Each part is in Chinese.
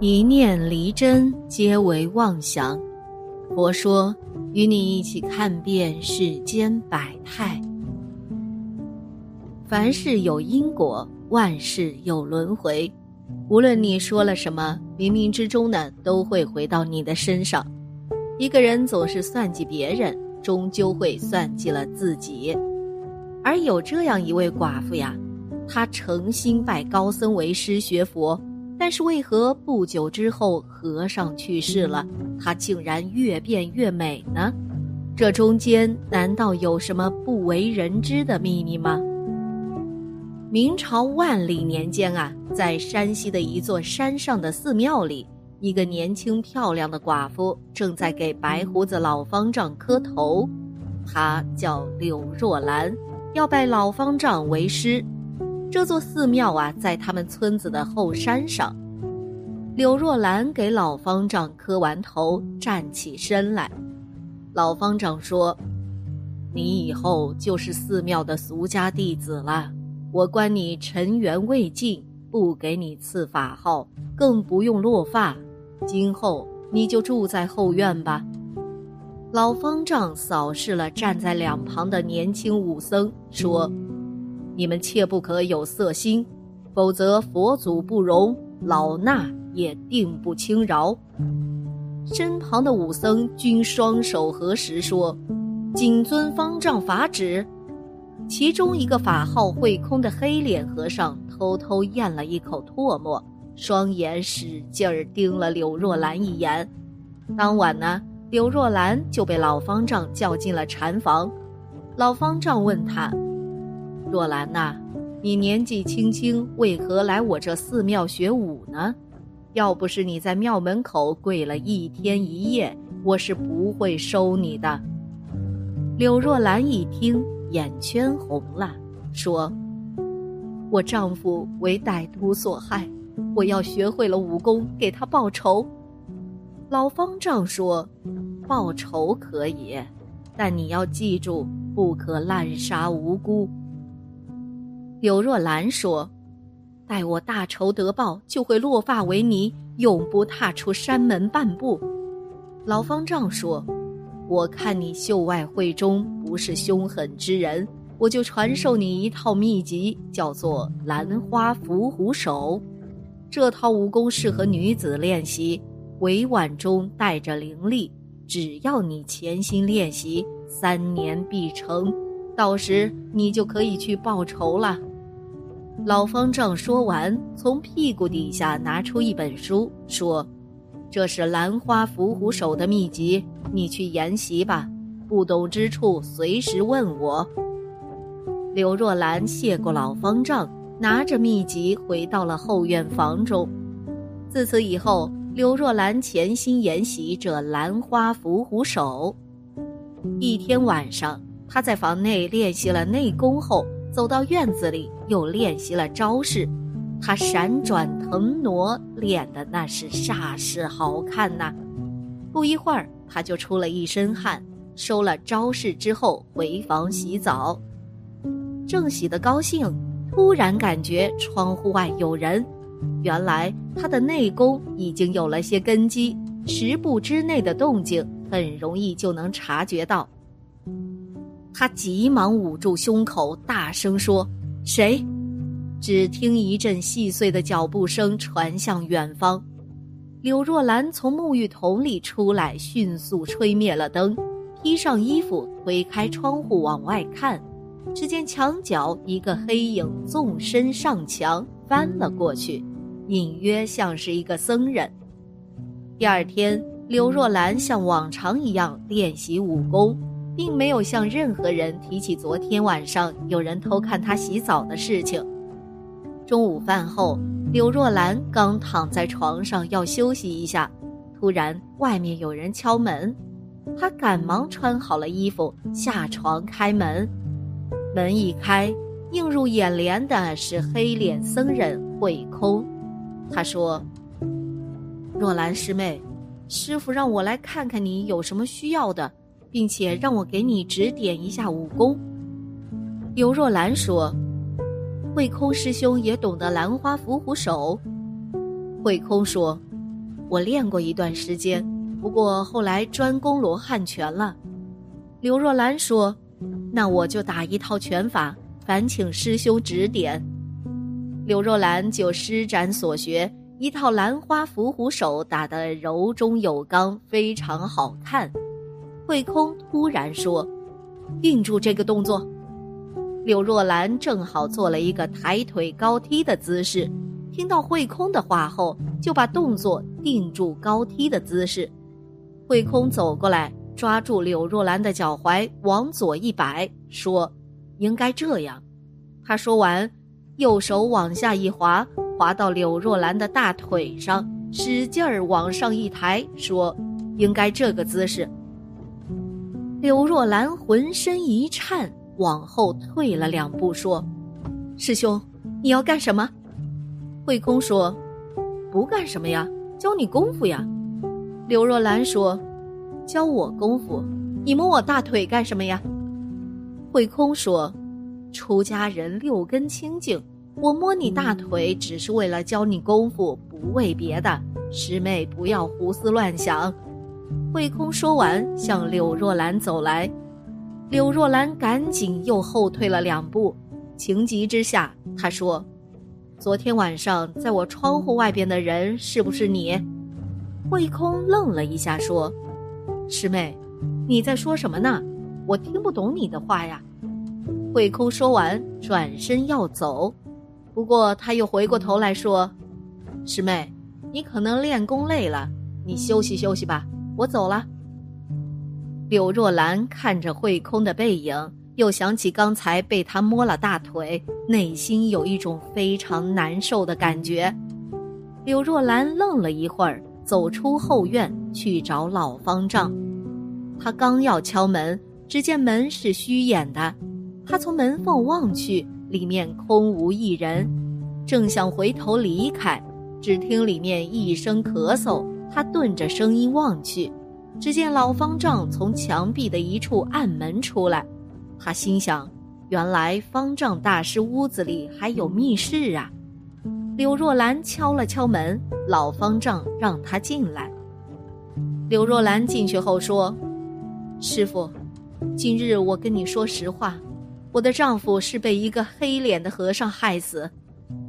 一念离真，皆为妄想。佛说，与你一起看遍世间百态。凡事有因果，万事有轮回。无论你说了什么，冥冥之中呢，都会回到你的身上。一个人总是算计别人，终究会算计了自己。而有这样一位寡妇呀，她诚心拜高僧为师学佛。但是为何不久之后和尚去世了，她竟然越变越美呢？这中间难道有什么不为人知的秘密吗？明朝万历年间啊，在山西的一座山上的寺庙里，一个年轻漂亮的寡妇正在给白胡子老方丈磕头，她叫柳若兰，要拜老方丈为师。这座寺庙啊，在他们村子的后山上。柳若兰给老方丈磕完头，站起身来。老方丈说：“你以后就是寺庙的俗家弟子了。我观你尘缘未尽，不给你赐法号，更不用落发。今后你就住在后院吧。”老方丈扫视了站在两旁的年轻武僧，说。你们切不可有色心，否则佛祖不容，老衲也定不轻饶。身旁的武僧均双手合十说：“谨遵方丈法旨。”其中一个法号慧空的黑脸和尚偷偷咽了一口唾沫，双眼使劲儿盯了柳若兰一眼。当晚呢，柳若兰就被老方丈叫进了禅房。老方丈问他。若兰呐，你年纪轻轻，为何来我这寺庙学武呢？要不是你在庙门口跪了一天一夜，我是不会收你的。柳若兰一听，眼圈红了，说：“我丈夫为歹徒所害，我要学会了武功，给他报仇。”老方丈说：“报仇可以，但你要记住，不可滥杀无辜。”柳若兰说：“待我大仇得报，就会落发为尼，永不踏出山门半步。”老方丈说：“我看你秀外慧中，不是凶狠之人，我就传授你一套秘籍，叫做兰花伏虎手。这套武功适合女子练习，委婉中带着灵力，只要你潜心练习，三年必成。到时你就可以去报仇了。”老方丈说完，从屁股底下拿出一本书，说：“这是兰花伏虎手的秘籍，你去研习吧。不懂之处随时问我。”刘若兰谢过老方丈，拿着秘籍回到了后院房中。自此以后，刘若兰潜心研习这兰花伏虎手。一天晚上，她在房内练习了内功后。走到院子里，又练习了招式，他闪转腾挪，练的那是煞是好看呐。不一会儿，他就出了一身汗，收了招式之后回房洗澡。正洗得高兴，突然感觉窗户外有人。原来他的内功已经有了些根基，十步之内的动静很容易就能察觉到。他急忙捂住胸口，大声说：“谁？”只听一阵细碎的脚步声传向远方。柳若兰从沐浴桶里出来，迅速吹灭了灯，披上衣服，推开窗户往外看。只见墙角一个黑影纵身上墙，翻了过去，隐约像是一个僧人。第二天，柳若兰像往常一样练习武功。并没有向任何人提起昨天晚上有人偷看他洗澡的事情。中午饭后，刘若兰刚躺在床上要休息一下，突然外面有人敲门，她赶忙穿好了衣服下床开门。门一开，映入眼帘的是黑脸僧人慧空。他说：“若兰师妹，师傅让我来看看你有什么需要的，并且让我给你指点一下武功。”刘若兰说。慧空师兄也懂得兰花伏虎手。慧空说：“我练过一段时间，不过后来专攻罗汉拳了。”刘若兰说：“那我就打一套拳法，烦请师兄指点。”刘若兰就施展所学，一套兰花伏虎手打得柔中有刚，非常好看。慧空突然说：“定住这个动作。”柳若兰正好做了一个抬腿高踢的姿势，听到慧空的话后，就把动作定住高踢的姿势。慧空走过来，抓住柳若兰的脚踝，往左一摆，说：“应该这样。”他说完，右手往下一滑，滑到柳若兰的大腿上，使劲儿往上一抬，说：“应该这个姿势。”柳若兰浑身一颤。往后退了两步，说：“师兄，你要干什么？”慧空说：“不干什么呀，教你功夫呀。”刘若兰说：“教我功夫？你摸我大腿干什么呀？”慧空说：“出家人六根清净，我摸你大腿只是为了教你功夫，不为别的。师妹不要胡思乱想。”慧空说完，向柳若兰走来。柳若兰赶紧又后退了两步，情急之下，她说：“昨天晚上在我窗户外边的人是不是你？”慧空愣了一下，说：“师妹，你在说什么呢？我听不懂你的话呀。”慧空说完，转身要走，不过他又回过头来说：“师妹，你可能练功累了，你休息休息吧，我走了。”柳若兰看着慧空的背影，又想起刚才被他摸了大腿，内心有一种非常难受的感觉。柳若兰愣了一会儿，走出后院去找老方丈。他刚要敲门，只见门是虚掩的。他从门缝望去，里面空无一人。正想回头离开，只听里面一声咳嗽。他顿着声音望去。只见老方丈从墙壁的一处暗门出来，他心想：原来方丈大师屋子里还有密室啊！柳若兰敲了敲门，老方丈让他进来。柳若兰进去后说：“师傅，今日我跟你说实话，我的丈夫是被一个黑脸的和尚害死。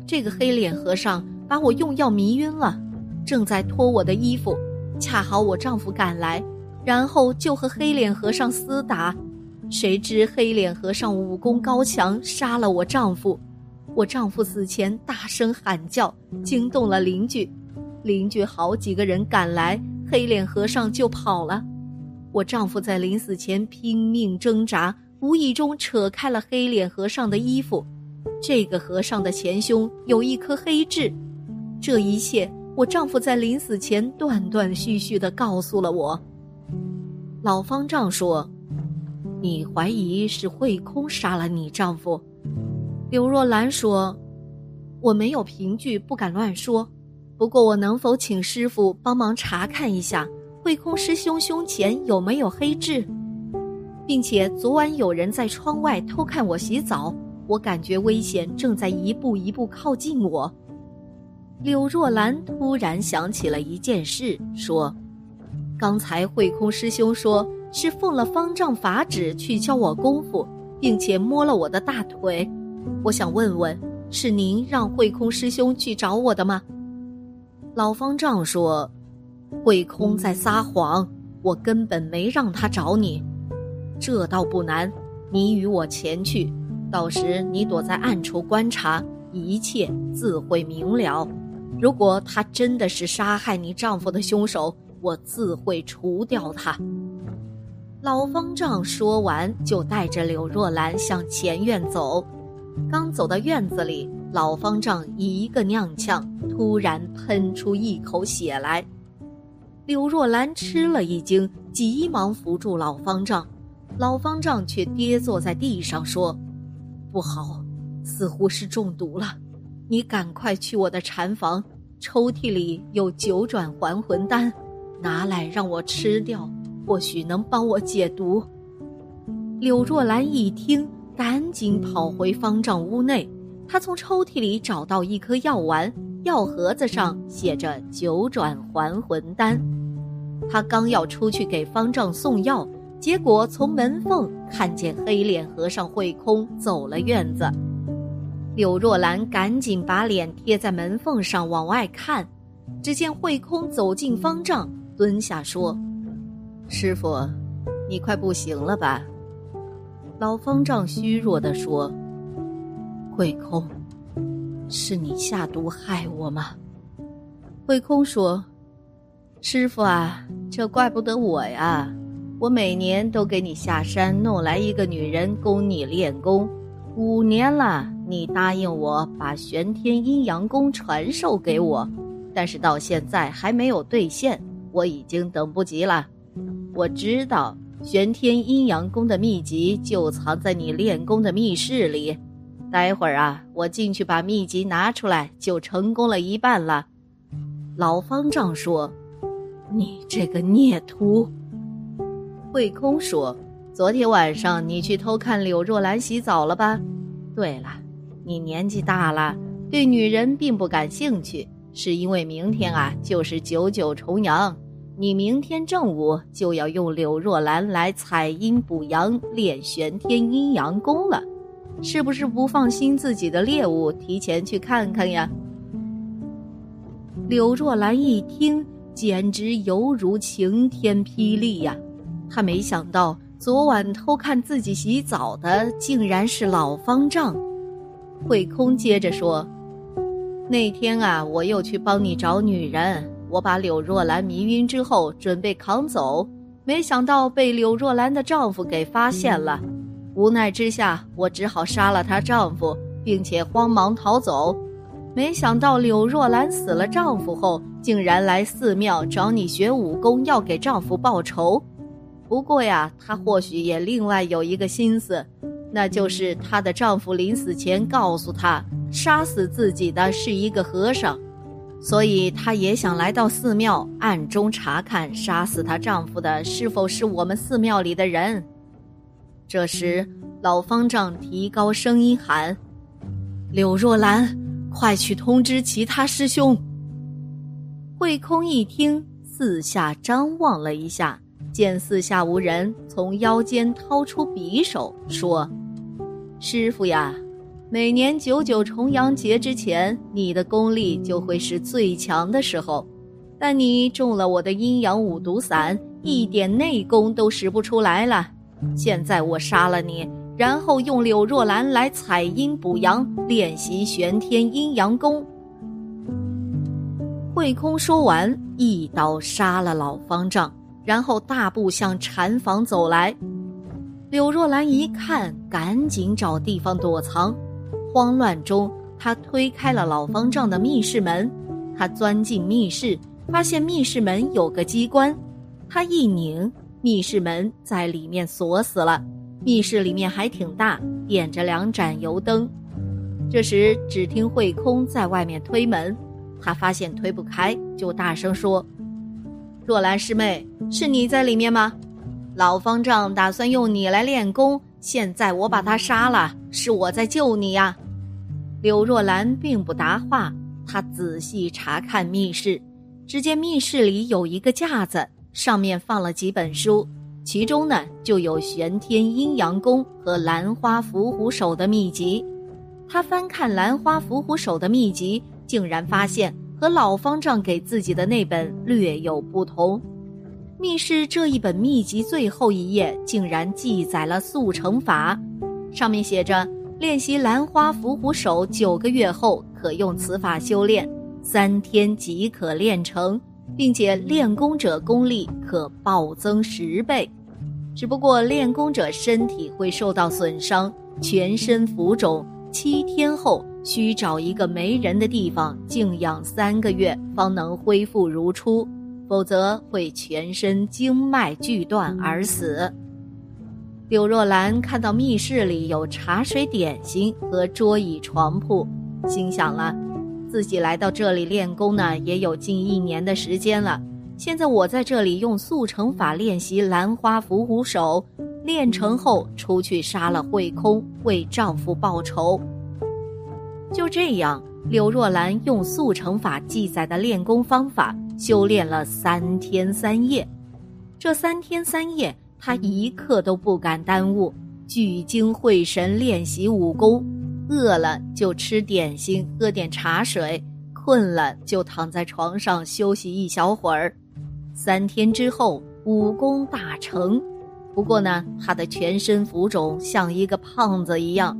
这个黑脸和尚把我用药迷晕了，正在脱我的衣服。”恰好我丈夫赶来，然后就和黑脸和尚厮打，谁知黑脸和尚武功高强，杀了我丈夫。我丈夫死前大声喊叫，惊动了邻居，邻居好几个人赶来，黑脸和尚就跑了。我丈夫在临死前拼命挣扎，无意中扯开了黑脸和尚的衣服，这个和尚的前胸有一颗黑痣，这一切。我丈夫在临死前断断续续的告诉了我。老方丈说：“你怀疑是慧空杀了你丈夫？”柳若兰说：“我没有凭据，不敢乱说。不过我能否请师傅帮忙查看一下慧空师兄胸前有没有黑痣，并且昨晚有人在窗外偷看我洗澡，我感觉危险正在一步一步靠近我。”柳若兰突然想起了一件事，说：“刚才慧空师兄说是奉了方丈法旨去教我功夫，并且摸了我的大腿。我想问问，是您让慧空师兄去找我的吗？”老方丈说：“慧空在撒谎，我根本没让他找你。这倒不难，你与我前去，到时你躲在暗处观察，一切自会明了。”如果他真的是杀害你丈夫的凶手，我自会除掉他。老方丈说完，就带着柳若兰向前院走。刚走到院子里，老方丈一个踉跄，突然喷出一口血来。柳若兰吃了一惊，急忙扶住老方丈，老方丈却跌坐在地上说：“不好，似乎是中毒了，你赶快去我的禅房，抽屉里有九转还魂丹，拿来让我吃掉，或许能帮我解毒。”柳若兰一听，赶紧跑回方丈屋内。她从抽屉里找到一颗药丸，药盒子上写着“九转还魂丹”。他刚要出去给方丈送药，结果从门缝看见黑脸和尚慧空走了院子。柳若兰赶紧把脸贴在门缝上往外看，只见慧空走进方丈，蹲下说：“师傅，你快不行了吧？”老方丈虚弱地说：“慧空，是你下毒害我吗？”慧空说。师傅啊，这怪不得我呀！我每年都给你下山弄来一个女人供你练功，五年了，你答应我把玄天阴阳功传授给我，但是到现在还没有兑现，我已经等不及了。我知道玄天阴阳功的秘籍就藏在你练功的密室里，待会儿啊，我进去把秘籍拿出来，就成功了一半了。老方丈说。你这个孽徒！慧空说：“昨天晚上你去偷看柳若兰洗澡了吧？对了，你年纪大了，对女人并不感兴趣，是因为明天啊就是九九重阳，你明天正午就要用柳若兰来采阴补阳，练玄天阴阳功了，是不是不放心自己的猎物，提前去看看呀？”柳若兰一听。简直犹如晴天霹雳呀！他没想到昨晚偷看自己洗澡的竟然是老方丈。慧空接着说：“那天啊，我又去帮你找女人，我把柳若兰迷晕之后，准备扛走，没想到被柳若兰的丈夫给发现了。无奈之下，我只好杀了她丈夫，并且慌忙逃走。”没想到柳若兰死了丈夫后，竟然来寺庙找你学武功，要给丈夫报仇。不过呀，她或许也另外有一个心思，那就是她的丈夫临死前告诉她，杀死自己的是一个和尚，所以她也想来到寺庙暗中查看杀死她丈夫的是否是我们寺庙里的人。这时，老方丈提高声音喊：“柳若兰。”快去通知其他师兄。慧空一听，四下张望了一下，见四下无人，从腰间掏出匕首，说：“师傅呀，每年九九重阳节之前，你的功力就会是最强的时候，但你中了我的阴阳五毒散，一点内功都使不出来了。现在我杀了你。”然后用柳若兰来采阴补阳，练习玄天阴阳功。慧空说完，一刀杀了老方丈，然后大步向禅房走来。柳若兰一看，赶紧找地方躲藏。慌乱中，她推开了老方丈的密室门。她钻进密室，发现密室门有个机关，他一拧，密室门在里面锁死了。密室里面还挺大，点着两盏油灯。这时，只听慧空在外面推门，他发现推不开，就大声说：“若兰师妹，是你在里面吗？老方丈打算用你来练功，现在我把他杀了，是我在救你呀。”柳若兰并不答话，她仔细查看密室，只见密室里有一个架子，上面放了几本书。其中呢，就有玄天阴阳功和兰花伏虎手的秘籍。他翻看兰花伏虎手的秘籍，竟然发现和老方丈给自己的那本略有不同。密室这一本秘籍最后一页竟然记载了速成法，上面写着：练习兰花伏虎手九个月后，可用此法修炼，三天即可练成，并且练功者功力可暴增十倍。只不过练功者身体会受到损伤，全身浮肿，七天后需找一个没人的地方静养三个月，方能恢复如初，否则会全身经脉俱断而死。柳若兰看到密室里有茶水、点心和桌椅床铺，心想了：自己来到这里练功呢，也有近一年的时间了。现在我在这里用速成法练习兰花伏虎手，练成后出去杀了慧空，为丈夫报仇。就这样，柳若兰用速成法记载的练功方法修炼了三天三夜。这三天三夜。他一刻都不敢耽误，聚精会神练习武功。饿了就吃点心，喝点茶水；困了就躺在床上休息一小会儿。三天之后，武功大成。不过呢，他的全身浮肿，像一个胖子一样。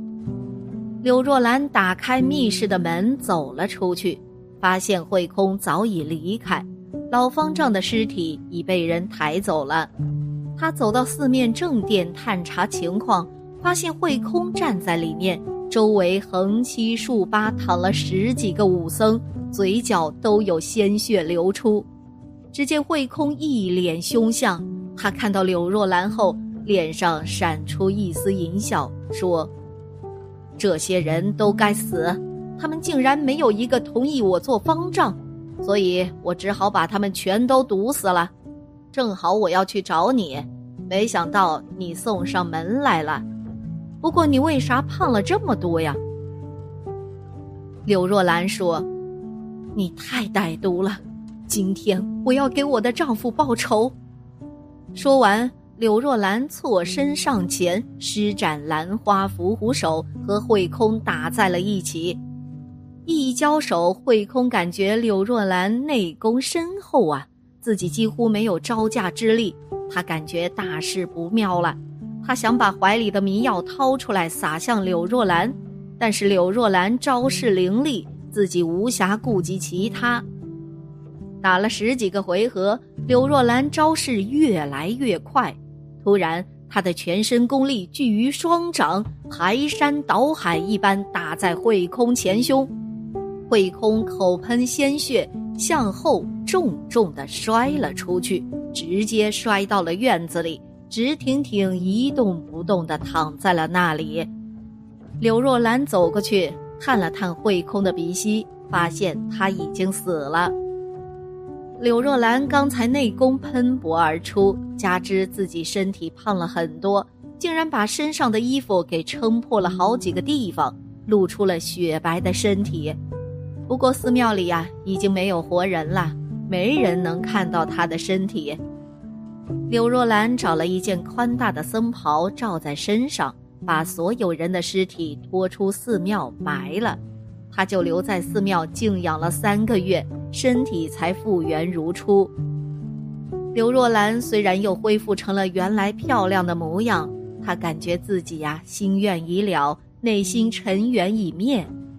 柳若兰打开密室的门，走了出去，发现慧空早已离开，老方丈的尸体已被人抬走了。他走到四面正殿探查情况，发现慧空站在里面，周围横七竖八躺了十几个武僧，嘴角都有鲜血流出。只见慧空一脸凶相，他看到柳若兰后，脸上闪出一丝淫笑，说：“这些人都该死，他们竟然没有一个同意我做方丈，所以我只好把他们全都毒死了。”正好我要去找你，没想到你送上门来了。不过你为啥胖了这么多呀？柳若兰说：“你太歹毒了，今天我要给我的丈夫报仇。”说完，柳若兰错身上前，施展兰花伏虎手，和慧空打在了一起。一交手，慧空感觉柳若兰内功深厚啊。自己几乎没有招架之力，他感觉大事不妙了。他想把怀里的迷药掏出来撒向柳若兰，但是柳若兰招式凌厉，自己无暇顾及其他。打了十几个回合，柳若兰招式越来越快。突然，她的全身功力聚于双掌，排山倒海一般打在慧空前胸。慧空口喷鲜血。向后重重的摔了出去，直接摔到了院子里，直挺挺一动不动的躺在了那里。柳若兰走过去探了探慧空的鼻息，发现他已经死了。柳若兰刚才内功喷薄而出，加之自己身体胖了很多，竟然把身上的衣服给撑破了好几个地方，露出了雪白的身体。不过寺庙里呀，已经没有活人了，没人能看到他的身体。柳若兰找了一件宽大的僧袍罩在身上，把所有人的尸体拖出寺庙埋了。他就留在寺庙静养了三个月，身体才复原如初。柳若兰虽然又恢复成了原来漂亮的模样，她感觉自己呀心愿已了，内心尘缘已灭。